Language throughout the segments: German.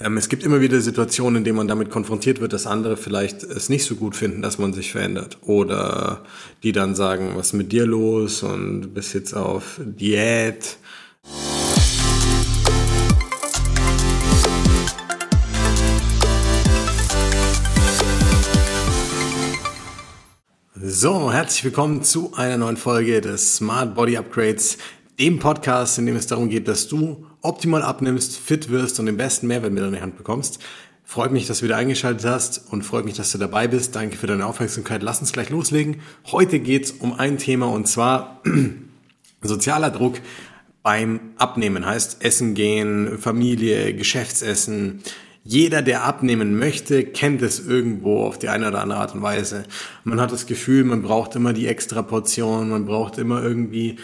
Ähm, es gibt immer wieder Situationen, in denen man damit konfrontiert wird, dass andere vielleicht es nicht so gut finden, dass man sich verändert. Oder die dann sagen, was ist mit dir los und du bist jetzt auf Diät. So, herzlich willkommen zu einer neuen Folge des Smart Body Upgrades, dem Podcast, in dem es darum geht, dass du optimal abnimmst, fit wirst und den besten Mehrwert mit in die Hand bekommst. Freut mich, dass du wieder eingeschaltet hast und freut mich, dass du dabei bist. Danke für deine Aufmerksamkeit. Lass uns gleich loslegen. Heute geht's um ein Thema und zwar sozialer Druck beim Abnehmen. Heißt Essen gehen, Familie, Geschäftsessen. Jeder, der abnehmen möchte, kennt es irgendwo auf die eine oder andere Art und Weise. Man hat das Gefühl, man braucht immer die extra Portion, man braucht immer irgendwie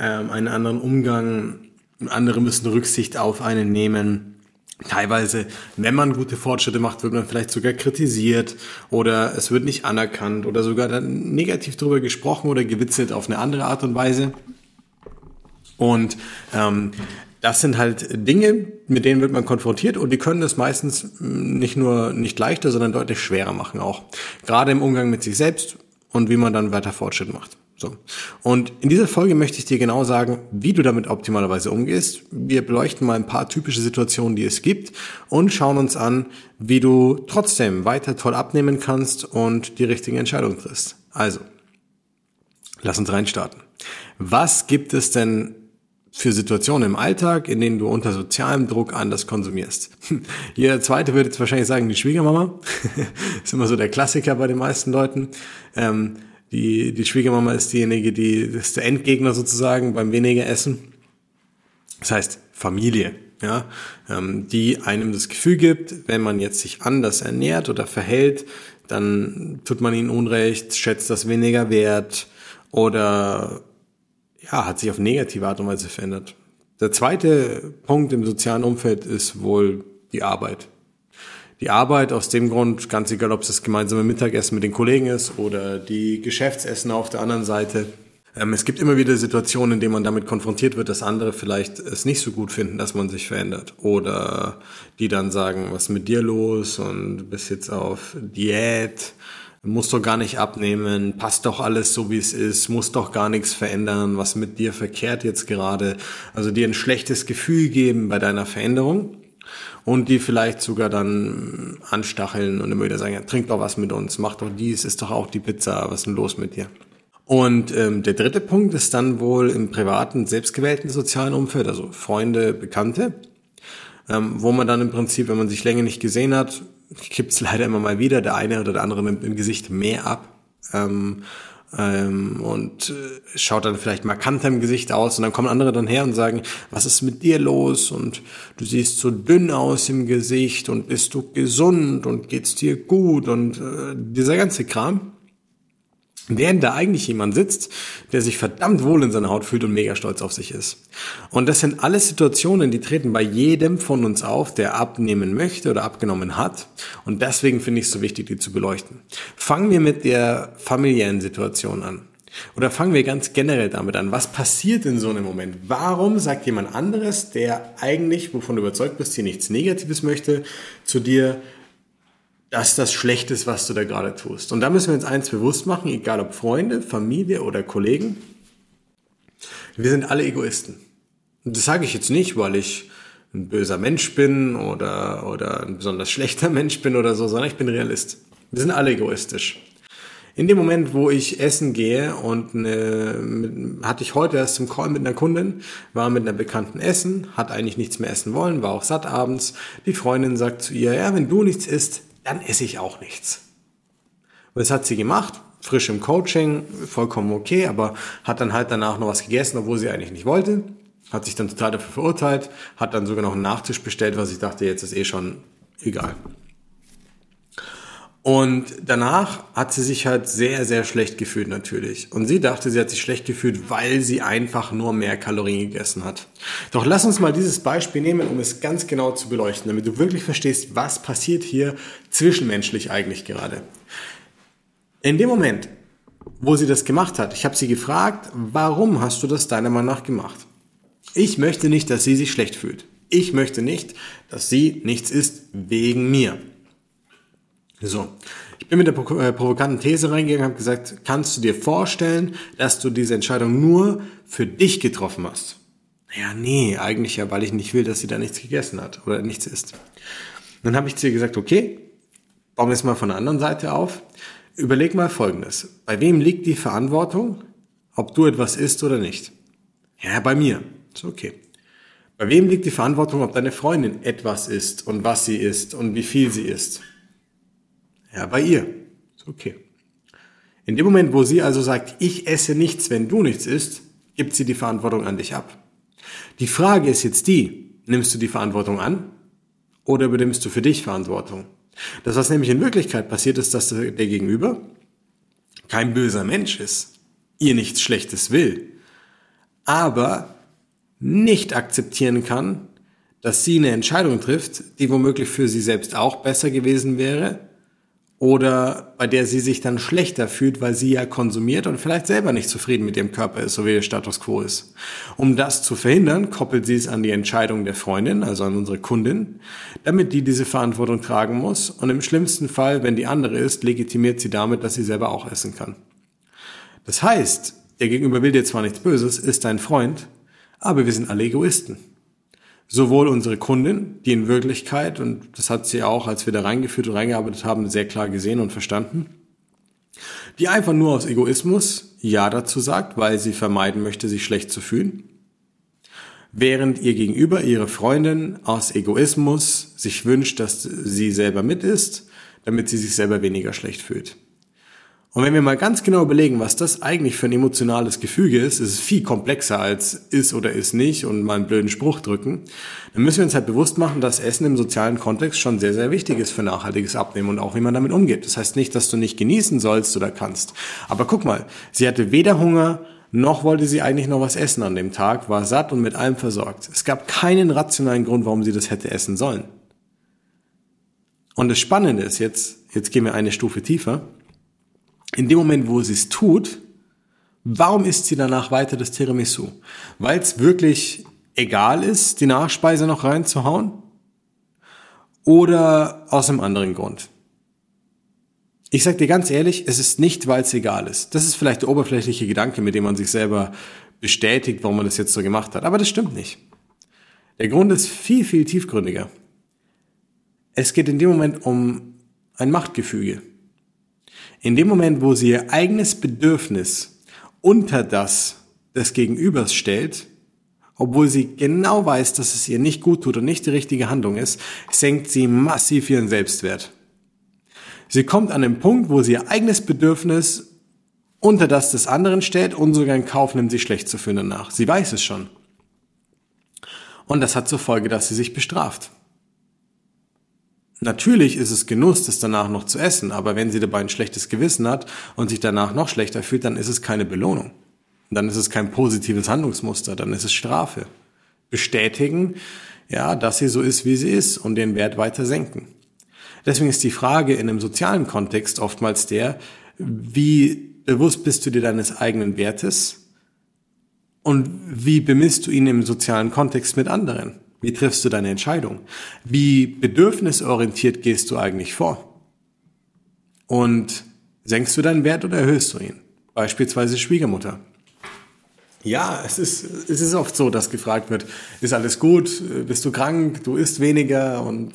ähm, einen anderen Umgang andere müssen Rücksicht auf einen nehmen. Teilweise, wenn man gute Fortschritte macht, wird man vielleicht sogar kritisiert oder es wird nicht anerkannt oder sogar dann negativ darüber gesprochen oder gewitzelt auf eine andere Art und Weise. Und ähm, das sind halt Dinge, mit denen wird man konfrontiert und die können es meistens nicht nur nicht leichter, sondern deutlich schwerer machen auch. Gerade im Umgang mit sich selbst und wie man dann weiter Fortschritt macht. So. Und in dieser Folge möchte ich dir genau sagen, wie du damit optimalerweise umgehst. Wir beleuchten mal ein paar typische Situationen, die es gibt und schauen uns an, wie du trotzdem weiter toll abnehmen kannst und die richtigen Entscheidungen triffst. Also, lass uns reinstarten. Was gibt es denn für Situationen im Alltag, in denen du unter sozialem Druck anders konsumierst. Jeder zweite würde jetzt wahrscheinlich sagen, die Schwiegermama. ist immer so der Klassiker bei den meisten Leuten. Ähm, die, die Schwiegermama ist diejenige, die ist der Endgegner sozusagen beim weniger Essen. Das heißt Familie, ja, ähm, die einem das Gefühl gibt, wenn man jetzt sich anders ernährt oder verhält, dann tut man ihnen Unrecht, schätzt das weniger wert oder ja, hat sich auf negative Art und Weise verändert. Der zweite Punkt im sozialen Umfeld ist wohl die Arbeit die Arbeit aus dem Grund, ganz egal, ob es das gemeinsame Mittagessen mit den Kollegen ist oder die Geschäftsessen auf der anderen Seite. Ähm, es gibt immer wieder Situationen, in denen man damit konfrontiert wird, dass andere vielleicht es nicht so gut finden, dass man sich verändert. Oder die dann sagen, was ist mit dir los und bist jetzt auf Diät, musst doch gar nicht abnehmen, passt doch alles so wie es ist, muss doch gar nichts verändern, was mit dir verkehrt jetzt gerade. Also dir ein schlechtes Gefühl geben bei deiner Veränderung und die vielleicht sogar dann anstacheln und immer wieder sagen, ja, trink doch was mit uns, mach doch dies, ist doch auch die Pizza, was ist denn los mit dir? Und ähm, der dritte Punkt ist dann wohl im privaten, selbstgewählten sozialen Umfeld, also Freunde, Bekannte, ähm, wo man dann im Prinzip, wenn man sich länger nicht gesehen hat, gibt's leider immer mal wieder, der eine oder der andere nimmt im Gesicht mehr ab. Ähm, ähm, und äh, schaut dann vielleicht markanter im Gesicht aus und dann kommen andere dann her und sagen, was ist mit dir los und du siehst so dünn aus im Gesicht und bist du gesund und geht's dir gut und äh, dieser ganze Kram. Während da eigentlich jemand sitzt, der sich verdammt wohl in seiner Haut fühlt und mega stolz auf sich ist. Und das sind alles Situationen, die treten bei jedem von uns auf, der abnehmen möchte oder abgenommen hat. Und deswegen finde ich es so wichtig, die zu beleuchten. Fangen wir mit der familiären Situation an. Oder fangen wir ganz generell damit an. Was passiert in so einem Moment? Warum sagt jemand anderes, der eigentlich, wovon du überzeugt bist, hier nichts Negatives möchte, zu dir, dass das schlecht ist, was du da gerade tust. Und da müssen wir uns eins bewusst machen, egal ob Freunde, Familie oder Kollegen. Wir sind alle Egoisten. Und das sage ich jetzt nicht, weil ich ein böser Mensch bin oder, oder ein besonders schlechter Mensch bin oder so, sondern ich bin Realist. Wir sind alle egoistisch. In dem Moment, wo ich essen gehe und eine, mit, hatte ich heute erst zum Call mit einer Kundin, war mit einer Bekannten essen, hat eigentlich nichts mehr essen wollen, war auch satt abends. Die Freundin sagt zu ihr, ja, wenn du nichts isst, dann esse ich auch nichts. Und das hat sie gemacht, frisch im Coaching, vollkommen okay, aber hat dann halt danach noch was gegessen, obwohl sie eigentlich nicht wollte. Hat sich dann total dafür verurteilt, hat dann sogar noch einen Nachtisch bestellt, was ich dachte, jetzt ist eh schon egal. Und danach hat sie sich halt sehr, sehr schlecht gefühlt natürlich. Und sie dachte, sie hat sich schlecht gefühlt, weil sie einfach nur mehr Kalorien gegessen hat. Doch lass uns mal dieses Beispiel nehmen, um es ganz genau zu beleuchten, damit du wirklich verstehst, was passiert hier zwischenmenschlich eigentlich gerade. In dem Moment, wo sie das gemacht hat, ich habe sie gefragt, warum hast du das deiner Meinung nach gemacht? Ich möchte nicht, dass sie sich schlecht fühlt. Ich möchte nicht, dass sie nichts isst wegen mir. So. Ich bin mit der äh, provokanten These reingegangen und habe gesagt, kannst du dir vorstellen, dass du diese Entscheidung nur für dich getroffen hast? Ja, nee, eigentlich ja, weil ich nicht will, dass sie da nichts gegessen hat oder nichts isst. Dann habe ich zu ihr gesagt, okay, bauen wir es mal von der anderen Seite auf. Überleg mal Folgendes. Bei wem liegt die Verantwortung, ob du etwas isst oder nicht? Ja, bei mir. Ist okay. Bei wem liegt die Verantwortung, ob deine Freundin etwas isst und was sie isst und wie viel sie isst? Ja, bei ihr. Okay. In dem Moment, wo sie also sagt, ich esse nichts, wenn du nichts isst, gibt sie die Verantwortung an dich ab. Die Frage ist jetzt die, nimmst du die Verantwortung an oder übernimmst du für dich Verantwortung? Das, was nämlich in Wirklichkeit passiert, ist, dass der Gegenüber kein böser Mensch ist, ihr nichts Schlechtes will, aber nicht akzeptieren kann, dass sie eine Entscheidung trifft, die womöglich für sie selbst auch besser gewesen wäre oder bei der sie sich dann schlechter fühlt, weil sie ja konsumiert und vielleicht selber nicht zufrieden mit ihrem Körper ist, so wie der Status quo ist. Um das zu verhindern, koppelt sie es an die Entscheidung der Freundin, also an unsere Kundin, damit die diese Verantwortung tragen muss und im schlimmsten Fall, wenn die andere ist, legitimiert sie damit, dass sie selber auch essen kann. Das heißt, der Gegenüber will dir zwar nichts Böses, ist dein Freund, aber wir sind alle Egoisten sowohl unsere Kundin, die in Wirklichkeit, und das hat sie auch, als wir da reingeführt und reingearbeitet haben, sehr klar gesehen und verstanden, die einfach nur aus Egoismus Ja dazu sagt, weil sie vermeiden möchte, sich schlecht zu fühlen, während ihr gegenüber ihre Freundin aus Egoismus sich wünscht, dass sie selber mit ist, damit sie sich selber weniger schlecht fühlt. Und wenn wir mal ganz genau überlegen, was das eigentlich für ein emotionales Gefüge ist, ist es viel komplexer als ist oder ist nicht und mal einen blöden Spruch drücken, dann müssen wir uns halt bewusst machen, dass Essen im sozialen Kontext schon sehr, sehr wichtig ist für nachhaltiges Abnehmen und auch wie man damit umgeht. Das heißt nicht, dass du nicht genießen sollst oder kannst. Aber guck mal, sie hatte weder Hunger, noch wollte sie eigentlich noch was essen an dem Tag, war satt und mit allem versorgt. Es gab keinen rationalen Grund, warum sie das hätte essen sollen. Und das Spannende ist jetzt, jetzt gehen wir eine Stufe tiefer, in dem Moment, wo sie es tut, warum isst sie danach weiter das Tiramisu? Weil es wirklich egal ist, die Nachspeise noch reinzuhauen? Oder aus einem anderen Grund? Ich sag dir ganz ehrlich, es ist nicht, weil es egal ist. Das ist vielleicht der oberflächliche Gedanke, mit dem man sich selber bestätigt, warum man das jetzt so gemacht hat. Aber das stimmt nicht. Der Grund ist viel, viel tiefgründiger. Es geht in dem Moment um ein Machtgefüge. In dem Moment, wo sie ihr eigenes Bedürfnis unter das des Gegenübers stellt, obwohl sie genau weiß, dass es ihr nicht gut tut und nicht die richtige Handlung ist, senkt sie massiv ihren Selbstwert. Sie kommt an den Punkt, wo sie ihr eigenes Bedürfnis unter das des anderen stellt und sogar in Kauf nimmt, sich schlecht zu fühlen danach. Sie weiß es schon. Und das hat zur Folge, dass sie sich bestraft. Natürlich ist es Genuss, das danach noch zu essen, aber wenn sie dabei ein schlechtes Gewissen hat und sich danach noch schlechter fühlt, dann ist es keine Belohnung. Dann ist es kein positives Handlungsmuster, dann ist es Strafe. Bestätigen, ja, dass sie so ist, wie sie ist und den Wert weiter senken. Deswegen ist die Frage in einem sozialen Kontext oftmals der, wie bewusst bist du dir deines eigenen Wertes und wie bemisst du ihn im sozialen Kontext mit anderen? Wie triffst du deine Entscheidung? Wie bedürfnisorientiert gehst du eigentlich vor? Und senkst du deinen Wert oder erhöhst du ihn? Beispielsweise Schwiegermutter. Ja, es ist, es ist oft so, dass gefragt wird, ist alles gut, bist du krank, du isst weniger und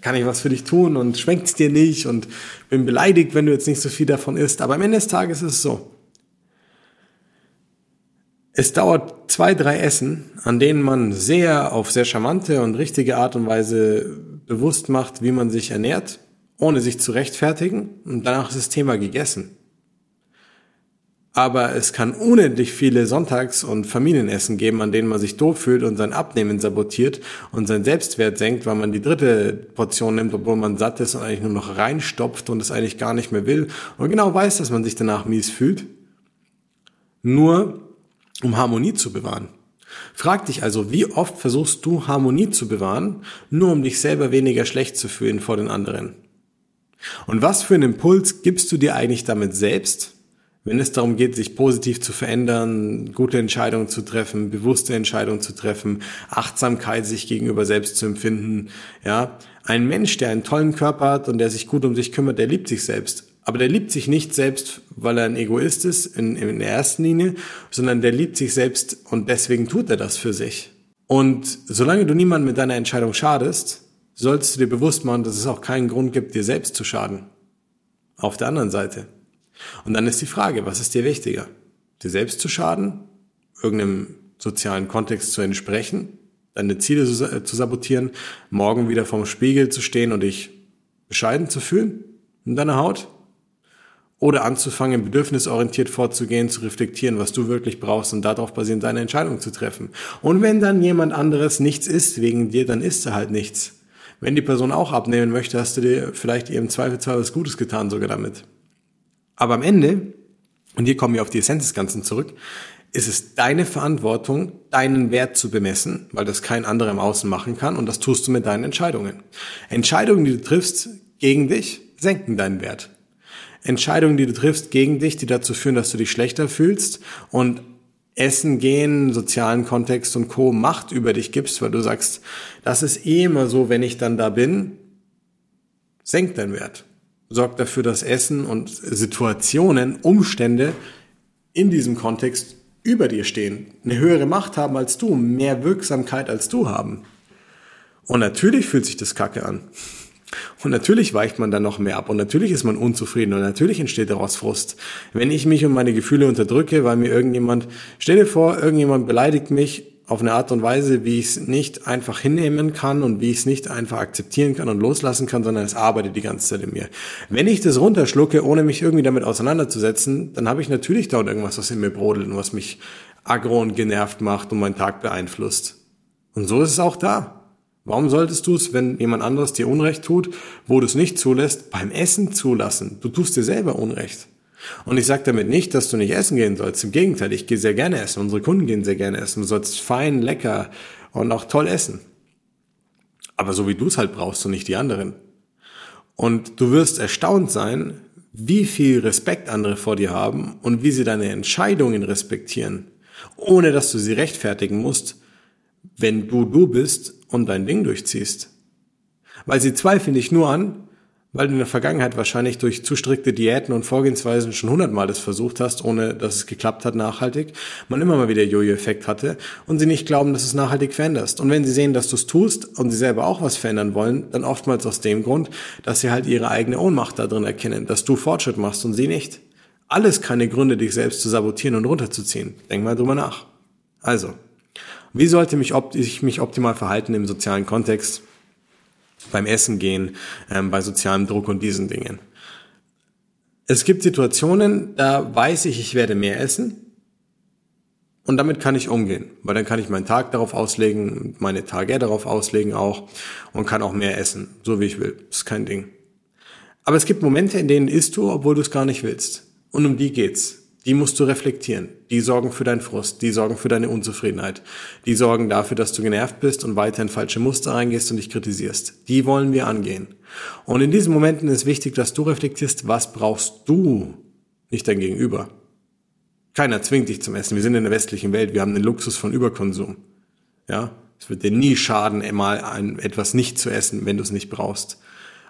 kann ich was für dich tun und schmeckt's dir nicht und bin beleidigt, wenn du jetzt nicht so viel davon isst. Aber am Ende des Tages ist es so. Es dauert zwei, drei Essen, an denen man sehr auf sehr charmante und richtige Art und Weise bewusst macht, wie man sich ernährt, ohne sich zu rechtfertigen und danach ist das Thema gegessen. Aber es kann unendlich viele Sonntags- und Familienessen geben, an denen man sich doof fühlt und sein Abnehmen sabotiert und sein Selbstwert senkt, weil man die dritte Portion nimmt, obwohl man satt ist und eigentlich nur noch reinstopft und es eigentlich gar nicht mehr will und genau weiß, dass man sich danach mies fühlt. Nur um Harmonie zu bewahren. Frag dich also, wie oft versuchst du Harmonie zu bewahren, nur um dich selber weniger schlecht zu fühlen vor den anderen? Und was für einen Impuls gibst du dir eigentlich damit selbst, wenn es darum geht, sich positiv zu verändern, gute Entscheidungen zu treffen, bewusste Entscheidungen zu treffen, Achtsamkeit sich gegenüber selbst zu empfinden, ja. Ein Mensch, der einen tollen Körper hat und der sich gut um sich kümmert, der liebt sich selbst. Aber der liebt sich nicht selbst, weil er ein Egoist ist in, in der ersten Linie, sondern der liebt sich selbst und deswegen tut er das für sich. Und solange du niemandem mit deiner Entscheidung schadest, solltest du dir bewusst machen, dass es auch keinen Grund gibt, dir selbst zu schaden. Auf der anderen Seite. Und dann ist die Frage, was ist dir wichtiger? Dir selbst zu schaden? Irgendeinem sozialen Kontext zu entsprechen? Deine Ziele zu sabotieren? Morgen wieder vorm Spiegel zu stehen und dich bescheiden zu fühlen? In deiner Haut? Oder anzufangen, bedürfnisorientiert vorzugehen, zu reflektieren, was du wirklich brauchst und darauf basierend deine Entscheidung zu treffen. Und wenn dann jemand anderes nichts isst wegen dir, dann isst er halt nichts. Wenn die Person auch abnehmen möchte, hast du dir vielleicht ihrem Zweifelsfall was Gutes getan sogar damit. Aber am Ende, und hier kommen wir auf die Essenz des Ganzen zurück, ist es deine Verantwortung, deinen Wert zu bemessen, weil das kein anderer im Außen machen kann und das tust du mit deinen Entscheidungen. Entscheidungen, die du triffst gegen dich, senken deinen Wert. Entscheidungen, die du triffst gegen dich, die dazu führen, dass du dich schlechter fühlst und Essen gehen, sozialen Kontext und Co. Macht über dich gibst, weil du sagst, das ist eh immer so, wenn ich dann da bin, senkt dein Wert. Sorgt dafür, dass Essen und Situationen, Umstände in diesem Kontext über dir stehen, eine höhere Macht haben als du, mehr Wirksamkeit als du haben. Und natürlich fühlt sich das Kacke an. Und natürlich weicht man dann noch mehr ab und natürlich ist man unzufrieden und natürlich entsteht daraus Frust. Wenn ich mich und meine Gefühle unterdrücke, weil mir irgendjemand, stell dir vor, irgendjemand beleidigt mich auf eine Art und Weise, wie ich es nicht einfach hinnehmen kann und wie ich es nicht einfach akzeptieren kann und loslassen kann, sondern es arbeitet die ganze Zeit in mir. Wenn ich das runterschlucke, ohne mich irgendwie damit auseinanderzusetzen, dann habe ich natürlich da irgendwas, was in mir brodelt und was mich aggro und genervt macht und meinen Tag beeinflusst. Und so ist es auch da. Warum solltest du es, wenn jemand anderes dir Unrecht tut, wo du es nicht zulässt, beim Essen zulassen? Du tust dir selber Unrecht. Und ich sage damit nicht, dass du nicht essen gehen sollst. Im Gegenteil, ich gehe sehr gerne essen. Unsere Kunden gehen sehr gerne essen. Du sollst fein, lecker und auch toll essen. Aber so wie du es halt brauchst und nicht die anderen. Und du wirst erstaunt sein, wie viel Respekt andere vor dir haben und wie sie deine Entscheidungen respektieren, ohne dass du sie rechtfertigen musst, wenn du du bist und dein Ding durchziehst. Weil sie zweifeln dich nur an, weil du in der Vergangenheit wahrscheinlich durch zu strikte Diäten und Vorgehensweisen schon hundertmal das versucht hast, ohne dass es geklappt hat nachhaltig, man immer mal wieder Jojo-Effekt hatte und sie nicht glauben, dass es nachhaltig veränderst. Und wenn sie sehen, dass du es tust und sie selber auch was verändern wollen, dann oftmals aus dem Grund, dass sie halt ihre eigene Ohnmacht da drin erkennen, dass du Fortschritt machst und sie nicht. Alles keine Gründe, dich selbst zu sabotieren und runterzuziehen. Denk mal drüber nach. Also, wie sollte mich ich mich optimal verhalten im sozialen Kontext? Beim Essen gehen, ähm, bei sozialem Druck und diesen Dingen. Es gibt Situationen, da weiß ich, ich werde mehr essen. Und damit kann ich umgehen, weil dann kann ich meinen Tag darauf auslegen, meine Tage darauf auslegen auch und kann auch mehr essen, so wie ich will. Das ist kein Ding. Aber es gibt Momente, in denen isst du, obwohl du es gar nicht willst. Und um die geht's die musst du reflektieren. Die sorgen für deinen Frust, die sorgen für deine Unzufriedenheit, die sorgen dafür, dass du genervt bist und weiter in falsche Muster reingehst und dich kritisierst. Die wollen wir angehen. Und in diesen Momenten ist wichtig, dass du reflektierst, was brauchst du, nicht dein Gegenüber. Keiner zwingt dich zum Essen. Wir sind in der westlichen Welt. Wir haben den Luxus von Überkonsum. Ja, es wird dir nie schaden, einmal etwas nicht zu essen, wenn du es nicht brauchst.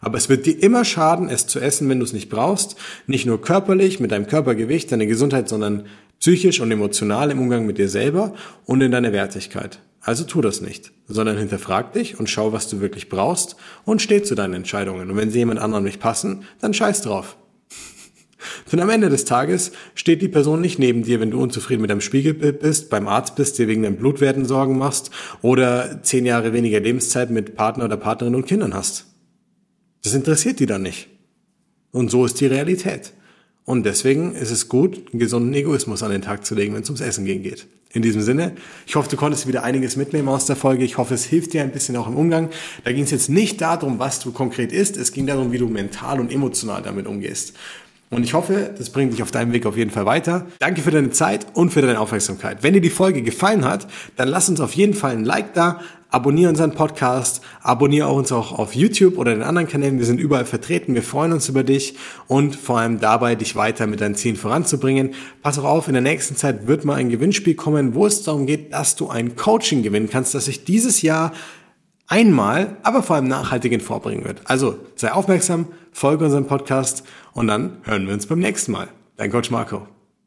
Aber es wird dir immer schaden, es zu essen, wenn du es nicht brauchst. Nicht nur körperlich, mit deinem Körpergewicht, deiner Gesundheit, sondern psychisch und emotional im Umgang mit dir selber und in deiner Wertigkeit. Also tu das nicht, sondern hinterfrag dich und schau, was du wirklich brauchst und steh zu deinen Entscheidungen. Und wenn sie jemand anderem nicht passen, dann scheiß drauf. Denn am Ende des Tages steht die Person nicht neben dir, wenn du unzufrieden mit deinem Spiegelbild bist, beim Arzt bist, dir wegen deinem Blutwerten Sorgen machst oder zehn Jahre weniger Lebenszeit mit Partner oder Partnerin und Kindern hast. Das interessiert die dann nicht. Und so ist die Realität. Und deswegen ist es gut, einen gesunden Egoismus an den Tag zu legen, wenn es ums Essen gehen geht. In diesem Sinne, ich hoffe, du konntest wieder einiges mitnehmen aus der Folge. Ich hoffe, es hilft dir ein bisschen auch im Umgang. Da ging es jetzt nicht darum, was du konkret isst. Es ging darum, wie du mental und emotional damit umgehst. Und ich hoffe, das bringt dich auf deinem Weg auf jeden Fall weiter. Danke für deine Zeit und für deine Aufmerksamkeit. Wenn dir die Folge gefallen hat, dann lass uns auf jeden Fall ein Like da, abonniere unseren Podcast, abonniere uns auch auf YouTube oder den anderen Kanälen. Wir sind überall vertreten. Wir freuen uns über dich und vor allem dabei, dich weiter mit deinen Zielen voranzubringen. Pass auch auf, in der nächsten Zeit wird mal ein Gewinnspiel kommen, wo es darum geht, dass du ein Coaching gewinnen kannst, dass ich dieses Jahr einmal, aber vor allem nachhaltig vorbringen wird. Also sei aufmerksam, folge unserem Podcast und dann hören wir uns beim nächsten Mal. Dein Coach Marco.